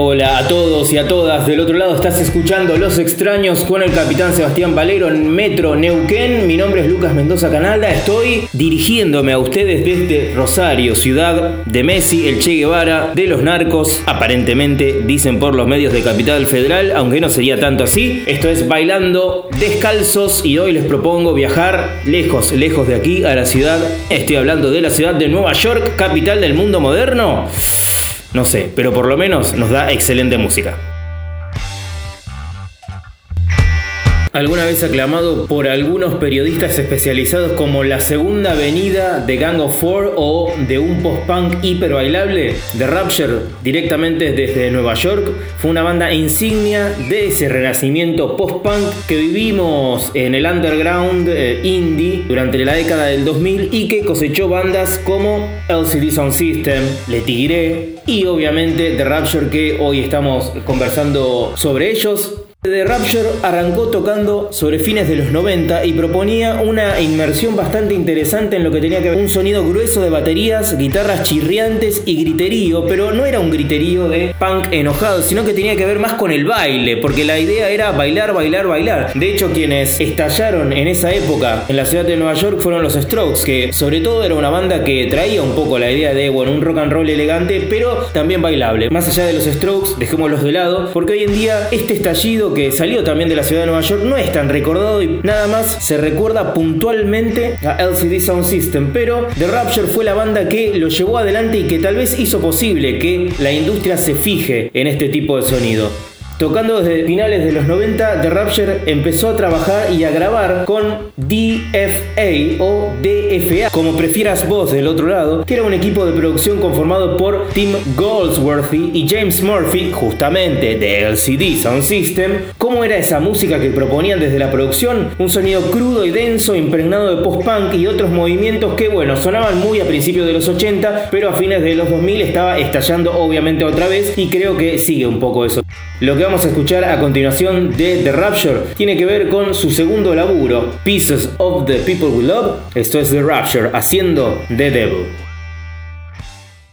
Hola a todos y a todas. Del otro lado estás escuchando Los Extraños con el capitán Sebastián Valero en Metro Neuquén. Mi nombre es Lucas Mendoza Canalda. Estoy dirigiéndome a ustedes desde Rosario, ciudad de Messi, el Che Guevara, de los narcos. Aparentemente dicen por los medios de Capital Federal, aunque no sería tanto así. Esto es bailando descalzos y hoy les propongo viajar lejos, lejos de aquí a la ciudad. Estoy hablando de la ciudad de Nueva York, capital del mundo moderno. No sé, pero por lo menos nos da excelente música. Alguna vez aclamado por algunos periodistas especializados como la segunda avenida de Gang of Four o de un post-punk hiper bailable, The Rapture, directamente desde Nueva York, fue una banda insignia de ese renacimiento post-punk que vivimos en el underground eh, indie durante la década del 2000 y que cosechó bandas como LCD Sound System, Le Tigre y obviamente The Rapture que hoy estamos conversando sobre ellos. The Rapture arrancó tocando sobre fines de los 90 y proponía una inmersión bastante interesante en lo que tenía que ver un sonido grueso de baterías, guitarras chirriantes y griterío, pero no era un griterío de punk enojado, sino que tenía que ver más con el baile, porque la idea era bailar, bailar, bailar. De hecho, quienes estallaron en esa época en la ciudad de Nueva York fueron los Strokes, que sobre todo era una banda que traía un poco la idea de, bueno, un rock and roll elegante, pero también bailable. Más allá de los Strokes, dejémoslos de lado, porque hoy en día este estallido que salió también de la ciudad de Nueva York no es tan recordado y nada más se recuerda puntualmente a LCD Sound System, pero The Rapture fue la banda que lo llevó adelante y que tal vez hizo posible que la industria se fije en este tipo de sonido. Tocando desde finales de los 90, The Rapture empezó a trabajar y a grabar con DFA o DFA, como prefieras vos del otro lado, que era un equipo de producción conformado por Tim Goldsworthy y James Murphy, justamente de LCD Sound System. ¿Cómo era esa música que proponían desde la producción? Un sonido crudo y denso, impregnado de post-punk y otros movimientos que, bueno, sonaban muy a principios de los 80, pero a fines de los 2000 estaba estallando obviamente otra vez y creo que sigue un poco eso. Lo que vamos a escuchar a continuación de The Rapture tiene que ver con su segundo laburo, Pieces of the People We Love. Esto es The Rapture haciendo The Devil.